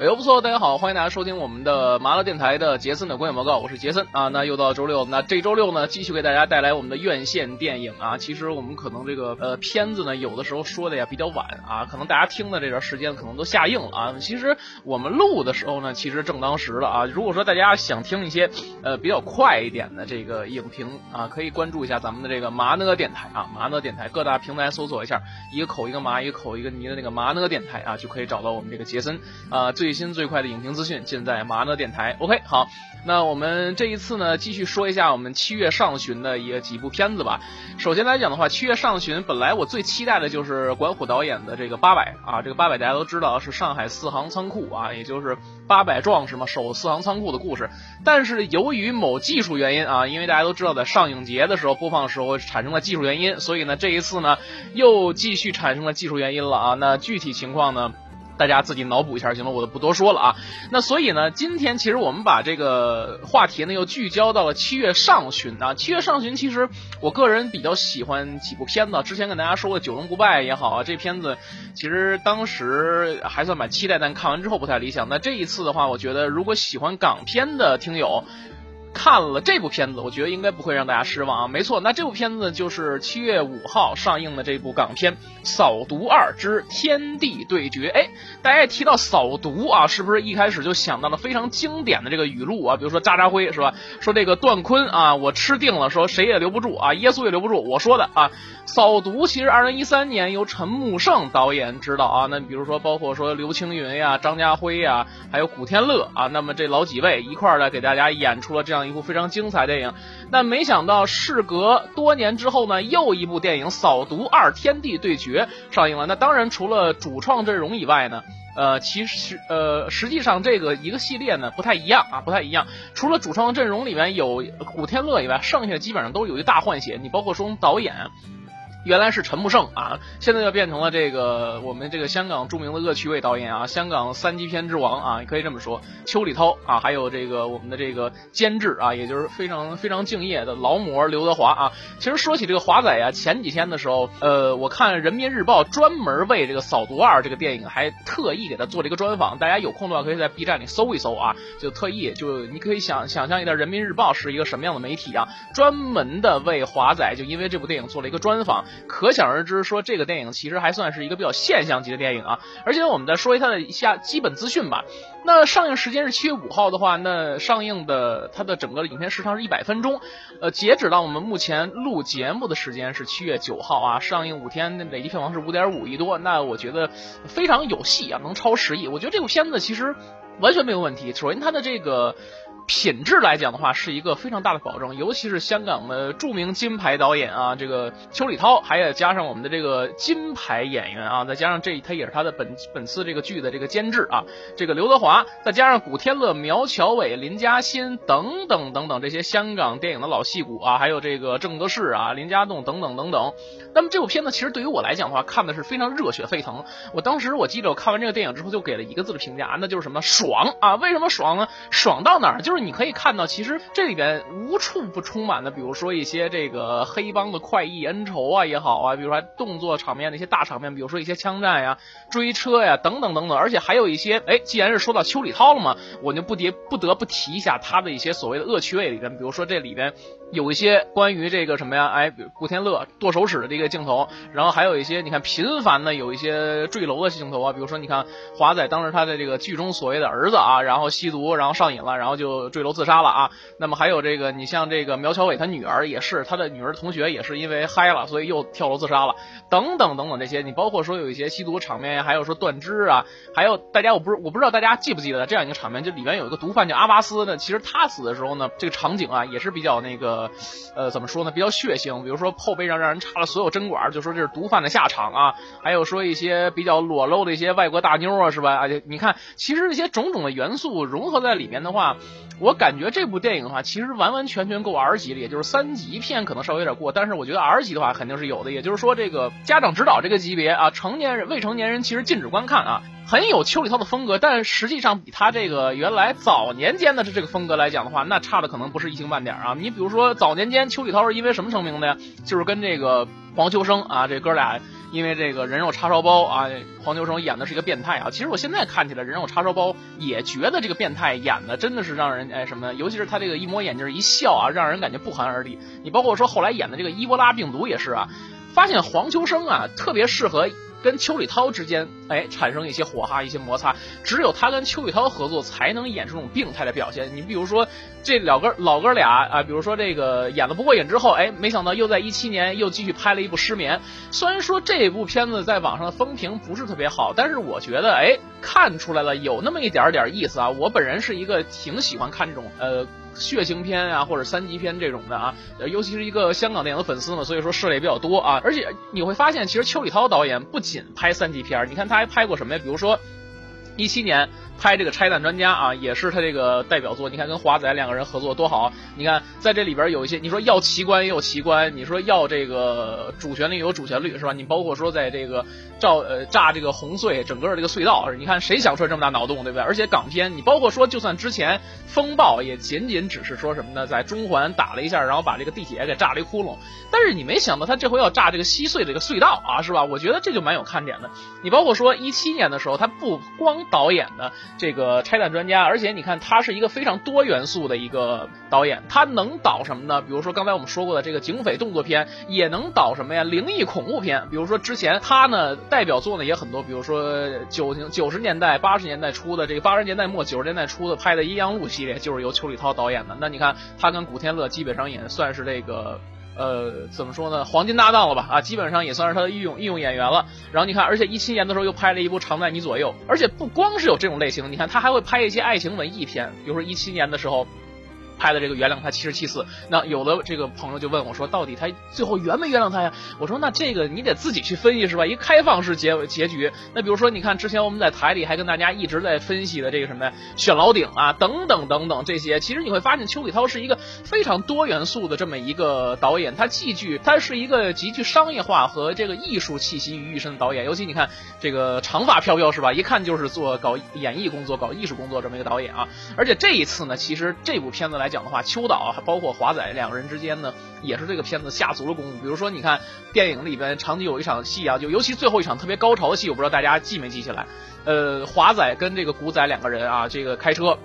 哎呦不错，大家好，欢迎大家收听我们的麻辣电台的杰森的观影报告，我是杰森啊。那又到周六，那这周六呢，继续给大家带来我们的院线电影啊。其实我们可能这个呃片子呢，有的时候说的呀比较晚啊，可能大家听的这段时间可能都下映了啊。其实我们录的时候呢，其实正当时了啊。如果说大家想听一些呃比较快一点的这个影评啊，可以关注一下咱们的这个麻呢电台啊，麻呢电台各大平台搜索一下，一个口一个麻，一个口一个泥的那个麻呢电台啊，就可以找到我们这个杰森啊最。最新最快的影评资讯尽在麻呢电台。OK，好，那我们这一次呢，继续说一下我们七月上旬的一个几部片子吧。首先来讲的话，七月上旬本来我最期待的就是管虎导演的这个八百啊，这个八百大家都知道是上海四行仓库啊，也就是八百壮士嘛，守四行仓库的故事。但是由于某技术原因啊，因为大家都知道在上影节的时候播放时候产生了技术原因，所以呢这一次呢又继续产生了技术原因了啊。那具体情况呢？大家自己脑补一下行了，我就不多说了啊。那所以呢，今天其实我们把这个话题呢又聚焦到了七月上旬啊。七月上旬，其实我个人比较喜欢几部片子。之前跟大家说过《九龙不败》也好啊，这片子其实当时还算蛮期待，但看完之后不太理想。那这一次的话，我觉得如果喜欢港片的听友。看了这部片子，我觉得应该不会让大家失望啊！没错，那这部片子就是七月五号上映的这部港片《扫毒二之天地对决》。哎，大家一提到扫毒啊，是不是一开始就想到了非常经典的这个语录啊？比如说渣渣辉是吧？说这个段坤啊，我吃定了，说谁也留不住啊，耶稣也留不住，我说的啊。扫毒其实二零一三年由陈木胜导演执导啊，那比如说包括说刘青云呀、张家辉呀，还有古天乐啊，那么这老几位一块儿呢给大家演出了这样一部非常精彩电影。但没想到事隔多年之后呢，又一部电影《扫毒二：天地对决》上映了。那当然除了主创阵容以外呢，呃，其实呃实际上这个一个系列呢不太一样啊，不太一样。除了主创阵容里面有古天乐以外，剩下基本上都有一大换血。你包括说导演。原来是陈木胜啊，现在就变成了这个我们这个香港著名的恶趣味导演啊，香港三级片之王啊，可以这么说，邱礼涛啊，还有这个我们的这个监制啊，也就是非常非常敬业的劳模刘德华啊。其实说起这个华仔啊，前几天的时候，呃，我看人民日报专门为这个《扫毒二》这个电影还特意给他做了一个专访，大家有空的话可以在 B 站里搜一搜啊，就特意就你可以想想象一下人民日报是一个什么样的媒体啊，专门的为华仔就因为这部电影做了一个专访。可想而知，说这个电影其实还算是一个比较现象级的电影啊。而且我们再说一下它的一下基本资讯吧。那上映时间是七月五号的话，那上映的它的整个影片时长是一百分钟。呃，截止到我们目前录节目的时间是七月九号啊，上映五天那累计票房是五点五亿多。那我觉得非常有戏啊，能超十亿。我觉得这部片子其实完全没有问题。首先它的这个。品质来讲的话，是一个非常大的保证，尤其是香港的著名金牌导演啊，这个邱礼涛，还有加上我们的这个金牌演员啊，再加上这他也是他的本本次这个剧的这个监制啊，这个刘德华，再加上古天乐、苗侨伟、林嘉欣等等等等这些香港电影的老戏骨啊，还有这个郑则仕啊、林家栋等等等等。那么这部片子其实对于我来讲的话，看的是非常热血沸腾。我当时我记得我看完这个电影之后，就给了一个字的评价，那就是什么爽啊？为什么爽呢？爽到哪儿？就是。你可以看到，其实这里边无处不充满的，比如说一些这个黑帮的快意恩仇啊也好啊，比如说动作场面的一些大场面，比如说一些枪战呀、追车呀等等等等，而且还有一些，哎，既然是说到邱礼涛了嘛，我就不得不得不提一下他的一些所谓的恶趣味里边，比如说这里边。有一些关于这个什么呀？哎，古天乐剁手指的这个镜头，然后还有一些你看频繁的有一些坠楼的镜头啊，比如说你看华仔当时他的这个剧中所谓的儿子啊，然后吸毒，然后上瘾了，然后就坠楼自杀了啊。那么还有这个你像这个苗侨伟他女儿也是，他的女儿同学也是因为嗨了，所以又跳楼自杀了，等等等等这些。你包括说有一些吸毒场面，还有说断肢啊，还有大家我不是我不知道大家记不记得这样一个场面，就里面有一个毒贩叫阿巴斯呢，其实他死的时候呢，这个场景啊也是比较那个。呃，怎么说呢？比较血腥，比如说后背上让人插了所有针管，就说这是毒贩的下场啊。还有说一些比较裸露的一些外国大妞啊，是吧？而且你看，其实这些种种的元素融合在里面的话，我感觉这部电影的话，其实完完全全够 R 级的，也就是三级片可能稍微有点过，但是我觉得 R 级的话肯定是有的。也就是说，这个家长指导这个级别啊，成年人未成年人其实禁止观看啊，很有邱礼涛的风格，但实际上比他这个原来早年间的这这个风格来讲的话，那差的可能不是一星半点啊。你比如说早年间邱礼涛是因为什么成名的呀？就是跟这个黄秋生啊，这哥俩。因为这个人肉叉烧包啊，黄秋生演的是一个变态啊。其实我现在看起来人肉叉烧包也觉得这个变态演的真的是让人哎什么，尤其是他这个一摸眼镜一笑啊，让人感觉不寒而栗。你包括说后来演的这个伊波拉病毒也是啊，发现黄秋生啊特别适合。跟邱礼涛之间，哎，产生一些火花，一些摩擦，只有他跟邱礼涛合作，才能演出这种病态的表现。你比如说，这老哥老哥俩啊，比如说这个演的不过瘾之后，哎，没想到又在一七年又继续拍了一部《失眠》。虽然说这部片子在网上的风评不是特别好，但是我觉得，哎，看出来了有那么一点点意思啊。我本人是一个挺喜欢看这种，呃。血腥片啊，或者三级片这种的啊，尤其是一个香港电影的粉丝嘛，所以说涉猎比较多啊。而且你会发现，其实邱礼涛导演不仅拍三级片，你看他还拍过什么呀？比如说一七年。拍这个拆弹专家啊，也是他这个代表作。你看跟华仔两个人合作多好。你看在这里边有一些，你说要奇观也有奇观，你说要这个主旋律有主旋律是吧？你包括说在这个照呃炸这个红隧整个这个隧道，你看谁想出来这么大脑洞对不对？而且港片你包括说就算之前风暴也仅仅只是说什么呢，在中环打了一下，然后把这个地铁给炸了一窟窿。但是你没想到他这回要炸这个西隧这个隧道啊，是吧？我觉得这就蛮有看点的。你包括说一七年的时候，他不光导演的。这个拆弹专家，而且你看他是一个非常多元素的一个导演，他能导什么呢？比如说刚才我们说过的这个警匪动作片，也能导什么呀？灵异恐怖片。比如说之前他呢代表作呢也很多，比如说九九十年代、八十年代初的这个八十年代末九十年代初的拍的《阴阳路》系列，就是由邱礼涛导演的。那你看他跟古天乐基本上也算是这个。呃，怎么说呢？黄金搭档了吧？啊，基本上也算是他的御用御用演员了。然后你看，而且一七年的时候又拍了一部《常在你左右》，而且不光是有这种类型，你看他还会拍一些爱情文艺片，比如说一七年的时候。拍的这个原谅他七十七次，那有的这个朋友就问我说，到底他最后原没原谅他呀？我说那这个你得自己去分析是吧？一开放式结结局。那比如说你看之前我们在台里还跟大家一直在分析的这个什么呀，选老顶啊等等等等这些，其实你会发现邱礼涛是一个非常多元素的这么一个导演，他既具他是一个极具商业化和这个艺术气息于一身的导演。尤其你看这个长发飘飘是吧？一看就是做搞演艺工作、搞艺术工作这么一个导演啊。而且这一次呢，其实这部片子来。讲的话，秋岛还包括华仔两个人之间呢，也是这个片子下足了功夫。比如说，你看电影里边场景有一场戏啊，就尤其最后一场特别高潮的戏，我不知道大家记没记起来。呃，华仔跟这个古仔两个人啊，这个开车。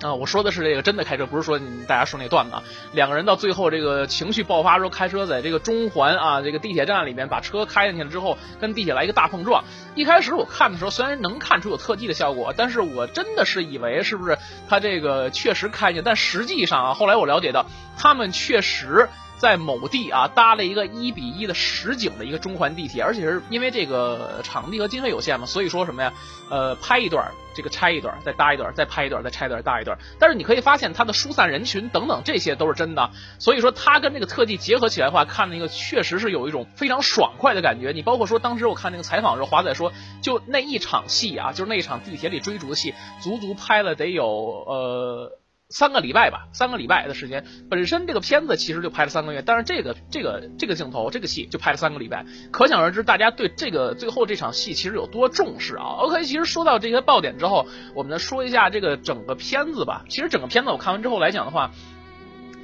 啊，我说的是这个真的开车，不是说你大家说那段子。两个人到最后这个情绪爆发时候，开车在这个中环啊这个地铁站里面把车开进去了之后，跟地铁来一个大碰撞。一开始我看的时候，虽然能看出有特技的效果，但是我真的是以为是不是他这个确实开进去，但实际上啊，后来我了解到他们确实。在某地啊搭了一个一比一的实景的一个中环地铁，而且是因为这个场地和经费有限嘛，所以说什么呀？呃，拍一段，这个拆一段，再搭一段，再拍一段，再拆一段，搭一段。但是你可以发现它的疏散人群等等这些都是真的，所以说它跟这个特技结合起来的话，看那个确实是有一种非常爽快的感觉。你包括说当时我看那个采访的时候，华仔说，就那一场戏啊，就是那一场地铁里追逐的戏，足足拍了得有呃。三个礼拜吧，三个礼拜的时间。本身这个片子其实就拍了三个月，但是这个这个这个镜头这个戏就拍了三个礼拜，可想而知大家对这个最后这场戏其实有多重视啊。OK，其实说到这些爆点之后，我们再说一下这个整个片子吧。其实整个片子我看完之后来讲的话。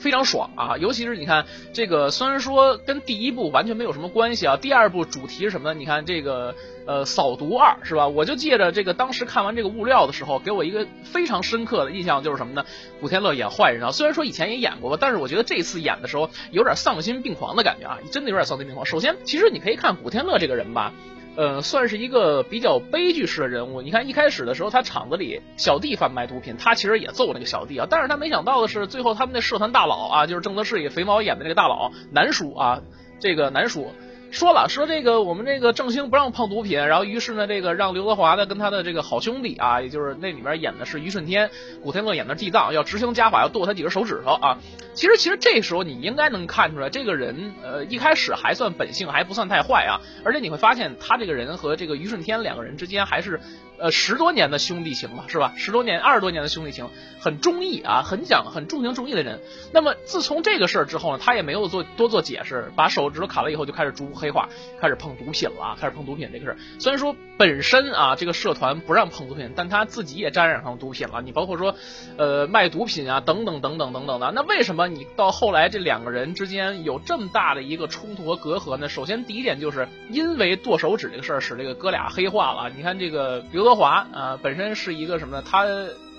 非常爽啊！尤其是你看这个，虽然说跟第一部完全没有什么关系啊。第二部主题是什么？你看这个，呃，扫毒二是吧？我就借着这个，当时看完这个物料的时候，给我一个非常深刻的印象，就是什么呢？古天乐演坏人啊。虽然说以前也演过吧，但是我觉得这次演的时候有点丧心病狂的感觉啊，真的有点丧心病狂。首先，其实你可以看古天乐这个人吧。呃，算是一个比较悲剧式的人物。你看一开始的时候，他厂子里小弟贩卖毒品，他其实也揍那个小弟啊。但是他没想到的是，最后他们那社团大佬啊，就是郑德仕也肥猫演的那个大佬南叔啊，这个南叔。说了说这个我们这个正兴不让碰毒品，然后于是呢这个让刘德华呢跟他的这个好兄弟啊，也就是那里面演的是于顺天，古天乐演的地藏，要执行家法，要剁他几根手指头啊。其实其实这时候你应该能看出来，这个人呃一开始还算本性还不算太坏啊，而且你会发现他这个人和这个于顺天两个人之间还是呃十多年的兄弟情嘛，是吧？十多年、二十多年的兄弟情，很忠义啊，很讲、很重情重义的人。那么自从这个事儿之后呢，他也没有做多做解释，把手指头砍了以后就开始逐步黑化，开始碰毒品了，开始碰毒品这个事儿。虽然说本身啊这个社团不让碰毒品，但他自己也沾染上毒品了。你包括说，呃卖毒品啊等等等等等等的。那为什么你到后来这两个人之间有这么大的一个冲突和隔阂呢？首先第一点就是因为剁手指这个事儿使这个哥俩黑化了。你看这个比如德华啊，本身是一个什么呢？他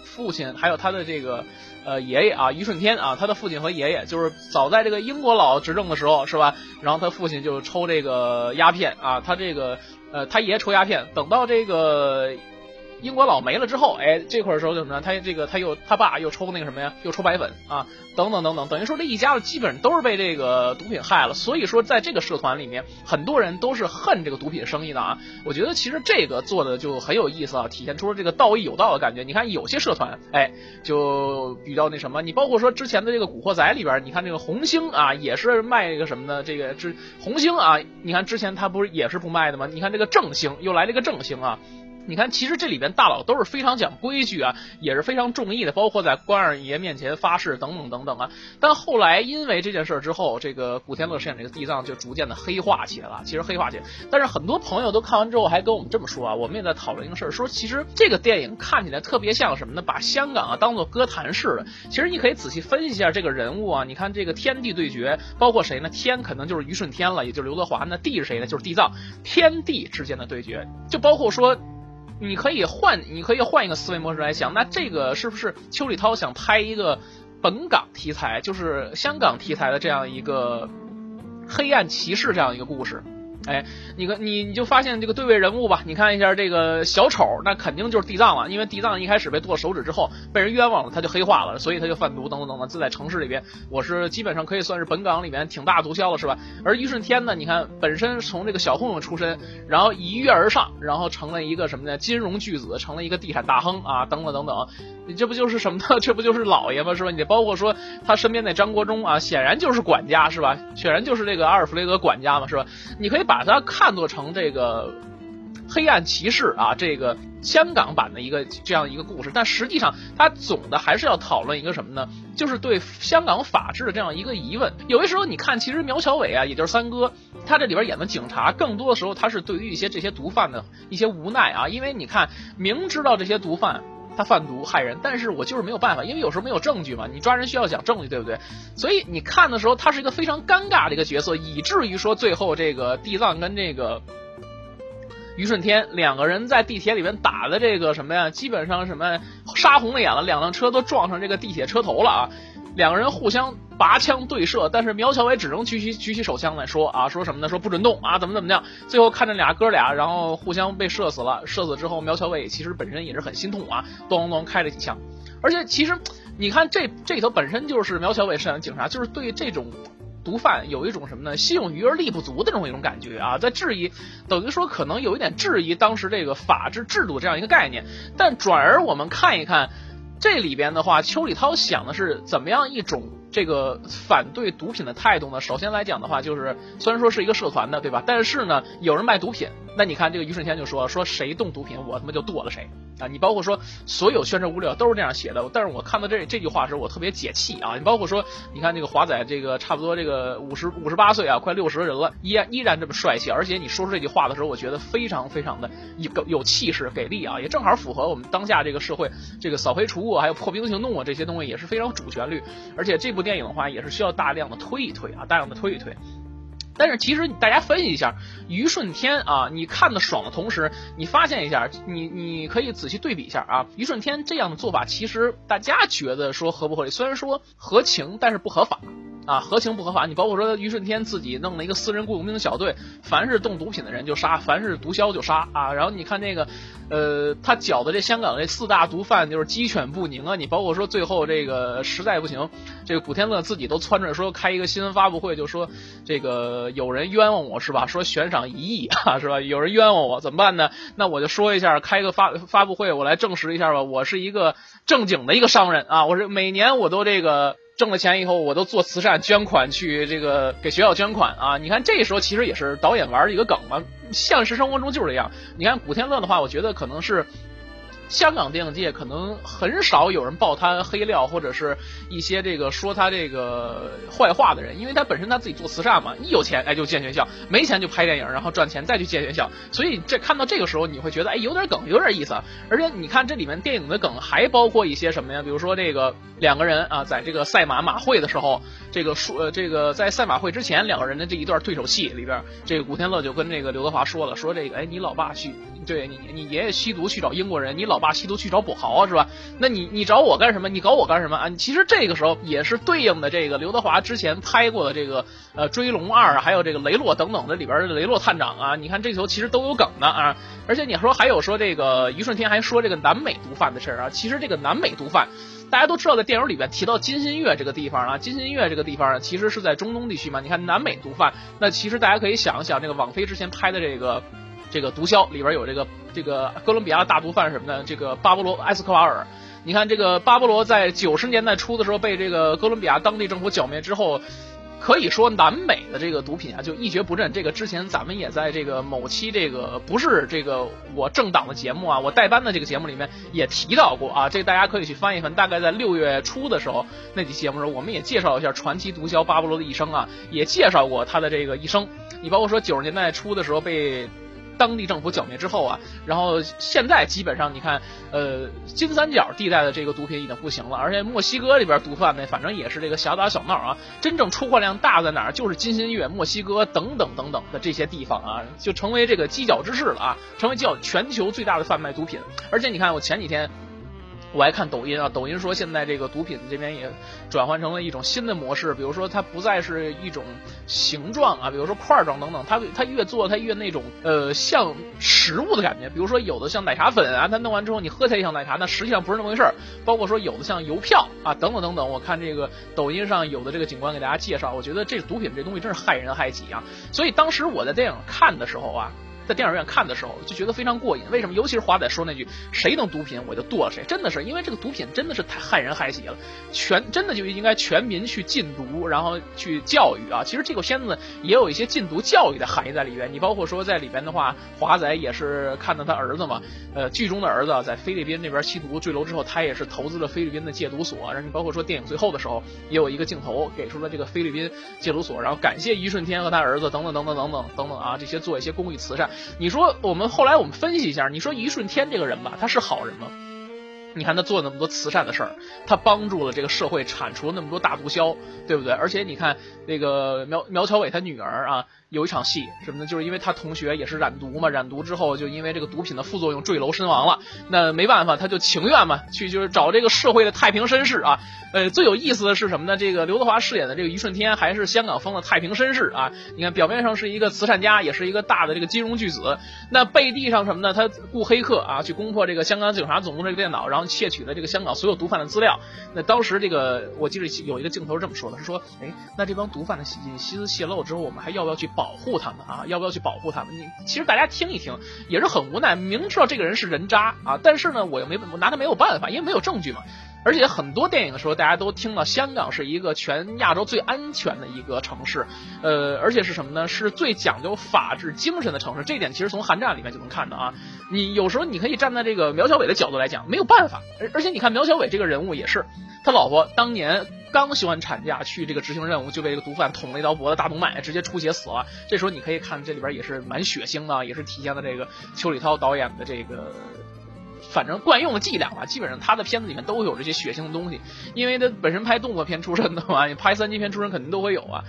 父亲还有他的这个呃爷爷啊，于顺天啊，他的父亲和爷爷就是早在这个英国佬执政的时候是吧？然后他父亲就抽这个鸦片啊，他这个呃他爷抽鸦片，等到这个。英国佬没了之后，哎，这块儿时候就什么呢？他这个他又他爸又抽那个什么呀？又抽白粉啊，等等等等，等于说这一家子基本上都是被这个毒品害了。所以说，在这个社团里面，很多人都是恨这个毒品生意的啊。我觉得其实这个做的就很有意思啊，体现出了这个道义有道的感觉。你看有些社团，哎，就比较那什么，你包括说之前的这个《古惑仔》里边，你看这个红星啊，也是卖一个什么呢？这个之红星啊，你看之前他不是也是不卖的吗？你看这个正星又来了一个正星啊。你看，其实这里边大佬都是非常讲规矩啊，也是非常重义的，包括在关二爷面前发誓等等等等啊。但后来因为这件事之后，这个古天乐饰演这个地藏就逐渐的黑化起来了。其实黑化起来，但是很多朋友都看完之后还跟我们这么说啊，我们也在讨论一个事儿，说其实这个电影看起来特别像什么呢？把香港啊当做歌坛似的。其实你可以仔细分析一下这个人物啊，你看这个天地对决，包括谁呢？天可能就是于顺天了，也就是刘德华。那地是谁呢？就是地藏。天地之间的对决，就包括说。你可以换，你可以换一个思维模式来想，那这个是不是邱礼涛想拍一个本港题材，就是香港题材的这样一个黑暗骑士这样一个故事？哎，你看，你你就发现这个对位人物吧，你看一下这个小丑，那肯定就是地藏了，因为地藏一开始被剁手指之后被人冤枉了，他就黑化了，所以他就贩毒等等等等。就在城市里边，我是基本上可以算是本港里面挺大毒枭了，是吧？而于顺天呢，你看本身从这个小混混出身，然后一跃而上，然后成了一个什么呢？金融巨子，成了一个地产大亨啊，等等等等。你这不就是什么呢？这不就是老爷吗？是吧？你包括说他身边那张国忠啊，显然就是管家，是吧？显然就是这个阿尔弗雷德管家嘛，是吧？你可以把它看作成这个黑暗骑士啊，这个香港版的一个这样一个故事。但实际上，它总的还是要讨论一个什么呢？就是对香港法治的这样一个疑问。有的时候你看，其实苗侨伟啊，也就是三哥，他这里边演的警察，更多的时候他是对于一些这些毒贩的一些无奈啊，因为你看，明知道这些毒贩。他贩毒害人，但是我就是没有办法，因为有时候没有证据嘛。你抓人需要讲证据，对不对？所以你看的时候，他是一个非常尴尬的一个角色，以至于说最后这个地藏跟这个于顺天两个人在地铁里面打的这个什么呀？基本上什么杀红了眼了，两辆车都撞上这个地铁车头了啊！两个人互相。拔枪对射，但是苗侨伟只能举起举起手枪来说啊，说什么呢？说不准动啊，怎么怎么样？最后看着俩哥俩，然后互相被射死了。射死之后，苗侨伟其实本身也是很心痛啊，咚咚开了几枪。而且其实你看这这里头本身就是苗侨伟饰演警察，就是对这种毒贩有一种什么呢？心有余而力不足的这种一种感觉啊，在质疑，等于说可能有一点质疑当时这个法治制度这样一个概念。但转而我们看一看这里边的话，邱礼涛想的是怎么样一种。这个反对毒品的态度呢，首先来讲的话，就是虽然说是一个社团的，对吧？但是呢，有人卖毒品，那你看这个于顺天就说说谁动毒品，我他妈就剁了谁啊！你包括说所有宣传物料都是这样写的，但是我看到这这句话时，我特别解气啊！你包括说，你看这个华仔，这个差不多这个五十五十八岁啊，快六十的人了，依然依然这么帅气，而且你说出这句话的时候，我觉得非常非常的有有气势、给力啊，也正好符合我们当下这个社会，这个扫黑除恶还有破冰行动啊这些东西也是非常主旋律，而且这部。电影的话也是需要大量的推一推啊，大量的推一推。但是其实大家分析一下，于顺天啊，你看的爽的同时，你发现一下，你你可以仔细对比一下啊，于顺天这样的做法，其实大家觉得说合不合理？虽然说合情，但是不合法。啊，合情不合法。你包括说于顺天自己弄了一个私人雇佣兵小队，凡是动毒品的人就杀，凡是毒枭就杀啊。然后你看那个，呃，他搅的这香港这四大毒贩就是鸡犬不宁啊。你包括说最后这个实在不行，这个古天乐自己都窜出来说开一个新闻发布会，就说这个有人冤枉我是吧？说悬赏一亿啊是吧？有人冤枉我怎么办呢？那我就说一下，开个发发布会，我来证实一下吧。我是一个正经的一个商人啊，我是每年我都这个。挣了钱以后，我都做慈善捐款去这个给学校捐款啊！你看这时候其实也是导演玩的一个梗嘛，现实生活中就是这样。你看古天乐的话，我觉得可能是。香港电影界可能很少有人爆他黑料，或者是一些这个说他这个坏话的人，因为他本身他自己做慈善嘛，一有钱哎就建学校，没钱就拍电影，然后赚钱再去建学校，所以这看到这个时候你会觉得哎有点梗，有点意思。而且你看这里面电影的梗还包括一些什么呀？比如说这个两个人啊，在这个赛马马会的时候，这个说这个在赛马会之前两个人的这一段对手戏里边，这个古天乐就跟这个刘德华说了，说这个哎你老爸去。对你，你爷爷吸毒去找英国人，你老老爸吸毒去找跛豪啊，是吧？那你你找我干什么？你搞我干什么啊？其实这个时候也是对应的这个刘德华之前拍过的这个呃《追龙二》，还有这个雷洛等等的里边的雷洛探长啊，你看这时候其实都有梗的啊。而且你说还有说这个于顺天还说这个南美毒贩的事儿啊，其实这个南美毒贩大家都知道，在电影里边提到金新月这个地方啊，金新月这个地方其实是在中东地区嘛。你看南美毒贩，那其实大家可以想一想，这个网飞之前拍的这个。这个毒枭里边有这个这个哥伦比亚大毒贩什么的，这个巴勃罗埃斯科瓦尔。你看这个巴勃罗在九十年代初的时候被这个哥伦比亚当地政府剿灭之后，可以说南美的这个毒品啊就一蹶不振。这个之前咱们也在这个某期这个不是这个我政党的节目啊，我代班的这个节目里面也提到过啊。这大家可以去翻一翻，大概在六月初的时候那期节目时候，我们也介绍一下传奇毒枭巴勃罗的一生啊，也介绍过他的这个一生。你包括说九十年代初的时候被。当地政府剿灭之后啊，然后现在基本上你看，呃，金三角地带的这个毒品已经不行了，而且墨西哥里边毒贩呢，反正也是这个小打小闹啊。真正出货量大在哪儿？就是金新月、墨西哥等等等等的这些地方啊，就成为这个犄角之势了啊，成为犄角全球最大的贩卖毒品。而且你看，我前几天。我爱看抖音啊，抖音说现在这个毒品这边也转换成了一种新的模式，比如说它不再是一种形状啊，比如说块状等等，它它越做它越那种呃像食物的感觉，比如说有的像奶茶粉啊，它弄完之后你喝起来像奶茶，那实际上不是那么回事儿。包括说有的像邮票啊等等等等，我看这个抖音上有的这个警官给大家介绍，我觉得这毒品这东西真是害人害己啊。所以当时我在电影看的时候啊。在电影院看的时候就觉得非常过瘾，为什么？尤其是华仔说那句“谁能毒品我就剁谁”，真的是因为这个毒品真的是太害人害己了，全真的就应该全民去禁毒，然后去教育啊。其实这个片子也有一些禁毒教育的含义在里边。你包括说在里边的话，华仔也是看到他儿子嘛，呃，剧中的儿子在菲律宾那边吸毒坠楼之后，他也是投资了菲律宾的戒毒所。然后你包括说电影最后的时候，也有一个镜头给出了这个菲律宾戒毒所，然后感谢一顺天和他儿子等等等等等等等等啊，这些做一些公益慈善。你说我们后来我们分析一下，你说一顺天这个人吧，他是好人吗？你看他做那么多慈善的事儿，他帮助了这个社会，铲除了那么多大毒枭，对不对？而且你看那个苗苗侨伟他女儿啊。有一场戏什么呢？就是因为他同学也是染毒嘛，染毒之后就因为这个毒品的副作用坠楼身亡了。那没办法，他就情愿嘛，去就是找这个社会 的太平绅士啊。呃，最有意思的是什么呢？这个刘德华饰演的这个于顺天还是香港风的太平绅士啊。你看表面上是一个慈善家，也是一个大的这个金融巨子。那背地上什么呢？他雇黑客啊，去攻破这个香港警察总部这个电脑，然后窃取了这个香港所有毒贩的资料。那当时这个我记得有一个镜头是这么说的，是说，哎，那这帮毒贩的隐私泄露之后，我们还要不要去保？保护他们啊，要不要去保护他们？你其实大家听一听也是很无奈，明知道这个人是人渣啊，但是呢，我又没我拿他没有办法，因为没有证据嘛。而且很多电影的时候，大家都听到香港是一个全亚洲最安全的一个城市，呃，而且是什么呢？是最讲究法治精神的城市。这一点其实从《寒战》里面就能看到啊。你有时候你可以站在这个苗小伟的角度来讲，没有办法。而而且你看苗小伟这个人物也是，他老婆当年。刚休完产假去这个执行任务，就被这个毒贩捅了一刀脖子大动脉，直接出血死了。这时候你可以看这里边也是蛮血腥的，也是体现了这个邱礼涛导演的这个反正惯用的伎俩吧。基本上他的片子里面都有这些血腥的东西，因为他本身拍动作片出身的嘛，你 拍三级片出身肯定都会有啊。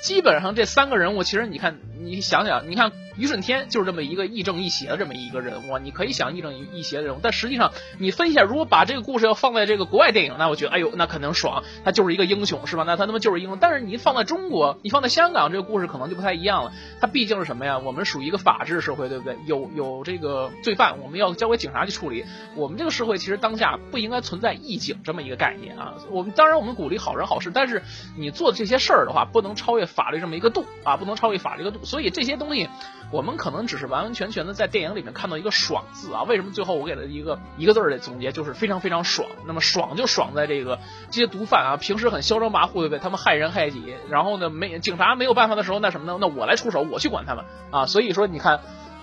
基本上这三个人物，其实你看，你想想，你看。于顺天就是这么一个亦正亦邪的这么一个人物，你可以想亦正亦邪的人物，但实际上你分析一下，如果把这个故事要放在这个国外电影，那我觉得，哎呦，那肯定爽，他就是一个英雄，是吧？那他他妈就是英雄。但是你放在中国，你放在香港，这个故事可能就不太一样了。他毕竟是什么呀？我们属于一个法治社会，对不对？有有这个罪犯，我们要交给警察去处理。我们这个社会其实当下不应该存在义警这么一个概念啊。我们当然我们鼓励好人好事，但是你做的这些事儿的话，不能超越法律这么一个度啊，不能超越法律一个度。所以这些东西。我们可能只是完完全全的在电影里面看到一个爽字啊。为什么最后我给了一个一个字的总结，就是非常非常爽。那么爽就爽在这个这些毒贩啊，平时很嚣张跋扈，对不对？他们害人害己，然后呢，没警察没有办法的时候，那什么呢？那我来出手，我去管他们啊。所以说，你看，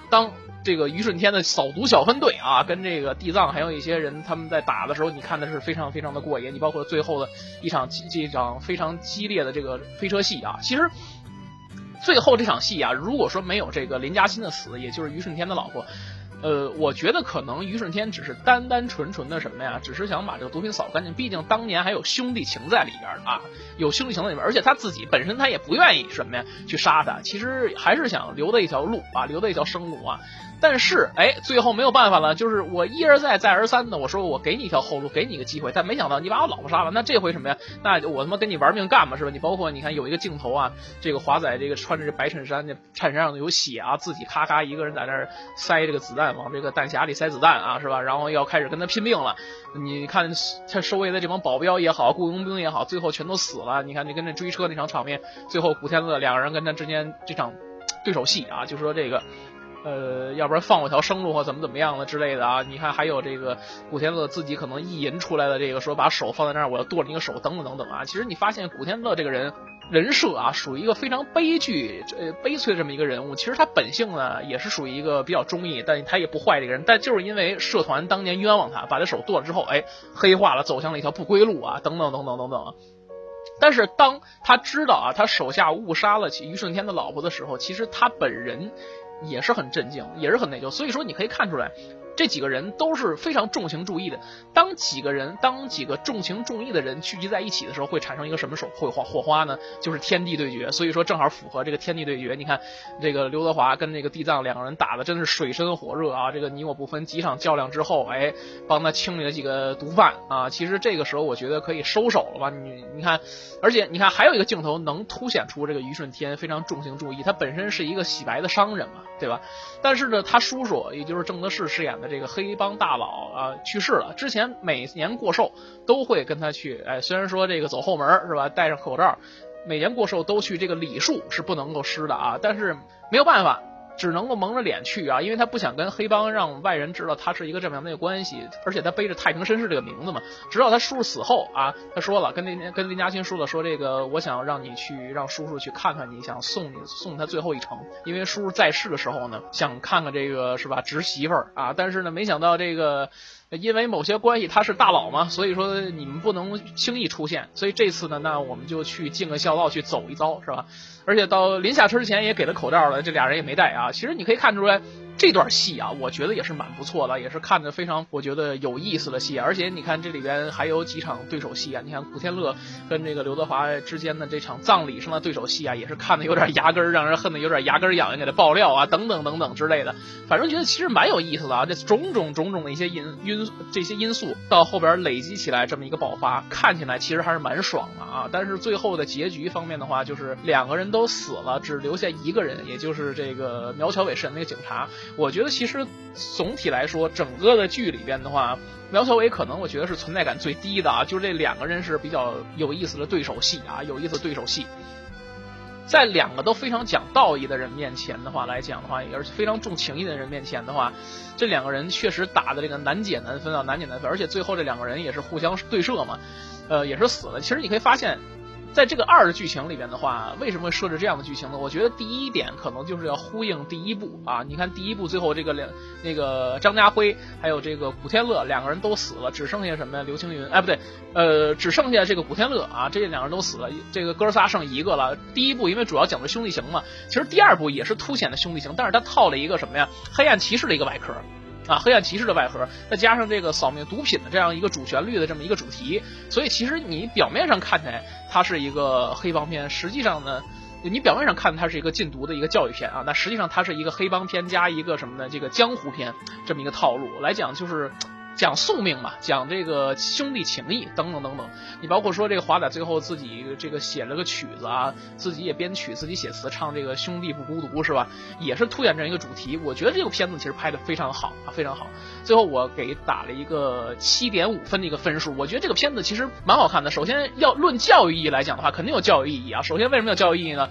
当。这个于顺天的扫毒小分队啊，跟这个地藏还有一些人他们在打的时候，你看的是非常非常的过瘾。你包括最后的一场这一场非常激烈的这个飞车戏啊，其实最后这场戏啊，如果说没有这个林嘉欣的死，也就是于顺天的老婆。呃，我觉得可能于顺天只是单单纯纯的什么呀？只是想把这个毒品扫干净。毕竟当年还有兄弟情在里边啊，有兄弟情在里边，而且他自己本身他也不愿意什么呀去杀他，其实还是想留的一条路啊，留的一条生路啊。但是哎，最后没有办法了，就是我一而再再而三的我说我给你一条后路，给你一个机会，但没想到你把我老婆杀了。那这回什么呀？那我他妈跟你玩命干嘛是吧？你包括你看有一个镜头啊，这个华仔这个穿着这白衬衫，这衬衫上有血啊，自己咔咔一个人在那儿塞这个子弹。往这个弹匣里塞子弹啊，是吧？然后要开始跟他拼命了。你看他周围的这帮保镖也好，雇佣兵也好，最后全都死了。你看，你跟那追车那场场面，最后古天乐两个人跟他之间这场对手戏啊，就说这个，呃，要不然放我条生路或怎么怎么样的之类的啊。你看还有这个古天乐自己可能意淫出来的这个，说把手放在那儿，我要剁你个手，等等等等啊。其实你发现古天乐这个人。人设啊，属于一个非常悲剧、呃悲催这么一个人物。其实他本性呢，也是属于一个比较忠义，但他也不坏这个人。但就是因为社团当年冤枉他，把他手剁了之后，哎，黑化了，走向了一条不归路啊，等等等等等等。但是当他知道啊，他手下误杀了于顺天的老婆的时候，其实他本人也是很震惊，也是很内疚。所以说，你可以看出来。这几个人都是非常重情重义的。当几个人，当几个重情重义的人聚集在一起的时候，会产生一个什么手会火火花呢？就是天地对决。所以说，正好符合这个天地对决。你看，这个刘德华跟那个地藏两个人打的真是水深火热啊！这个你我不分，几场较量之后，哎，帮他清理了几个毒贩啊。其实这个时候，我觉得可以收手了吧？你你看，而且你看，还有一个镜头能凸显出这个于顺天非常重情重义。他本身是一个洗白的商人嘛，对吧？但是呢，他叔叔也就是郑德仕饰演的。这个黑帮大佬啊去世了，之前每年过寿都会跟他去，哎，虽然说这个走后门是吧，戴上口罩，每年过寿都去，这个礼数是不能够失的啊，但是没有办法。只能够蒙着脸去啊，因为他不想跟黑帮让外人知道他是一个这么样的关系，而且他背着太平绅士这个名字嘛。直到他叔叔死后啊，他说了，跟林跟林嘉欣说了，说这个我想让你去让叔叔去看看你，想送你送他最后一程，因为叔叔在世的时候呢，想看看这个是吧侄媳妇儿啊，但是呢，没想到这个。因为某些关系，他是大佬嘛，所以说你们不能轻易出现。所以这次呢，那我们就去尽个孝道，去走一遭，是吧？而且到临下车之前也给了口罩了，这俩人也没戴啊。其实你可以看出来。这段戏啊，我觉得也是蛮不错的，也是看着非常我觉得有意思的戏。而且你看这里边还有几场对手戏啊，你看古天乐跟这个刘德华之间的这场葬礼上的对手戏啊，也是看的有点牙根儿，让人恨得有点牙根痒痒，给他爆料啊，等等等等之类的。反正觉得其实蛮有意思的啊，这种种种种的一些因因这些因素到后边累积起来这么一个爆发，看起来其实还是蛮爽的啊。但是最后的结局方面的话，就是两个人都死了，只留下一个人，也就是这个苗侨伟饰演那个警察。我觉得其实总体来说，整个的剧里边的话，苗侨伟可能我觉得是存在感最低的啊，就这两个人是比较有意思的对手戏啊，有意思对手戏，在两个都非常讲道义的人面前的话来讲的话，而且非常重情义的人面前的话，这两个人确实打的这个难解难分啊，难解难分，而且最后这两个人也是互相对射嘛，呃，也是死了。其实你可以发现。在这个二的剧情里边的话，为什么会设置这样的剧情呢？我觉得第一点可能就是要呼应第一部啊。你看第一部最后这个两那个张家辉还有这个古天乐两个人都死了，只剩下什么呀？刘青云哎不对，呃只剩下这个古天乐啊，这两个人都死了，这个哥仨剩一个了。第一部因为主要讲的兄弟情嘛，其实第二部也是凸显的兄弟情，但是他套了一个什么呀？黑暗骑士的一个外壳。啊，黑暗骑士的外盒，再加上这个扫灭毒品的这样一个主旋律的这么一个主题，所以其实你表面上看起来它是一个黑帮片，实际上呢，你表面上看它是一个禁毒的一个教育片啊，那实际上它是一个黑帮片加一个什么呢？这个江湖片这么一个套路来讲，就是。讲宿命嘛，讲这个兄弟情谊等等等等。你包括说这个华仔最后自己这个写了个曲子啊，自己也编曲，自己写词唱这个兄弟不孤独是吧？也是凸显这样一个主题。我觉得这个片子其实拍的非常好啊，非常好。最后我给打了一个七点五分的一个分数。我觉得这个片子其实蛮好看的。首先要论教育意义来讲的话，肯定有教育意义啊。首先为什么有教育意义呢？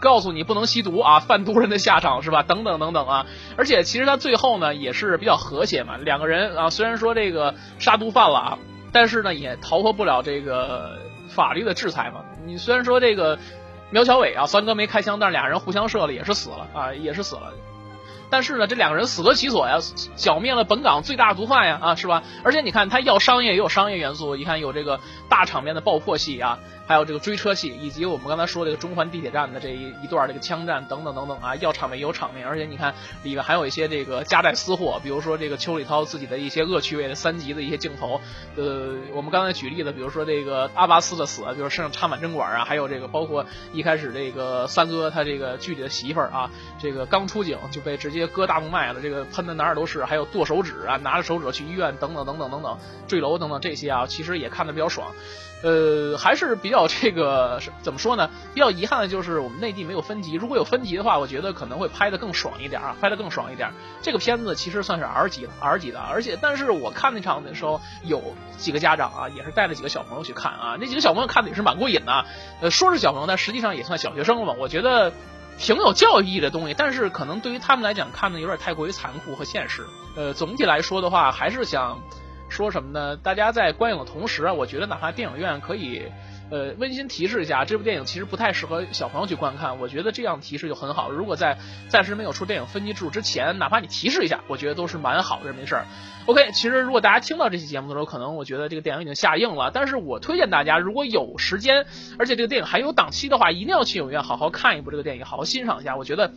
告诉你不能吸毒啊，贩毒人的下场是吧？等等等等啊！而且其实他最后呢也是比较和谐嘛，两个人啊虽然说这个杀毒犯了啊，但是呢也逃脱不了这个法律的制裁嘛。你虽然说这个苗侨伟啊三哥没开枪，但是俩人互相射了也是死了啊，也是死了。但是呢，这两个人死得其所呀，剿灭了本港最大毒贩呀，啊，是吧？而且你看，他要商业也有商业元素，你看有这个大场面的爆破戏啊。还有这个追车戏，以及我们刚才说这个中环地铁站的这一一段这个枪战等等等等啊，要场面也有场面，而且你看里面还有一些这个夹带私货，比如说这个邱礼涛自己的一些恶趣味的三级的一些镜头，呃，我们刚才举例的，比如说这个阿巴斯的死，就是身上插满针管啊，还有这个包括一开始这个三哥他这个剧里的媳妇儿啊，这个刚出警就被直接割大动脉了，这个喷的哪儿都是，还有剁手指啊，拿着手指去医院等等等等等等，坠楼等等这些啊，其实也看得比较爽。呃，还是比较这个怎么说呢？比较遗憾的就是我们内地没有分级。如果有分级的话，我觉得可能会拍的更爽一点啊，拍的更爽一点。这个片子其实算是 R 级了，R 级的。而且，但是我看那场的时候，有几个家长啊，也是带着几个小朋友去看啊。那几个小朋友看的也是蛮过瘾的。呃，说是小朋友，但实际上也算小学生了吧？我觉得挺有教育意义的东西。但是可能对于他们来讲，看的有点太过于残酷和现实。呃，总体来说的话，还是想。说什么呢？大家在观影的同时啊，我觉得哪怕电影院可以，呃，温馨提示一下，这部电影其实不太适合小朋友去观看。我觉得这样提示就很好。如果在暂时没有出电影分级制度之前，哪怕你提示一下，我觉得都是蛮好的这么一事儿。OK，其实如果大家听到这期节目的时候，可能我觉得这个电影已经下映了，但是我推荐大家，如果有时间，而且这个电影还有档期的话，一定要去影院好好看一部这个电影，好好欣赏一下。我觉得。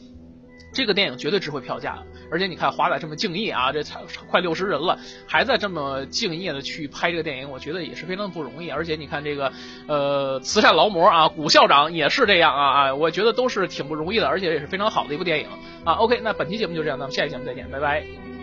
这个电影绝对值回票价，而且你看华仔这么敬业啊，这才快六十人了，还在这么敬业的去拍这个电影，我觉得也是非常不容易。而且你看这个，呃，慈善劳模啊，古校长也是这样啊啊，我觉得都是挺不容易的，而且也是非常好的一部电影啊。OK，那本期节目就这样，咱们下期节目再见，拜拜。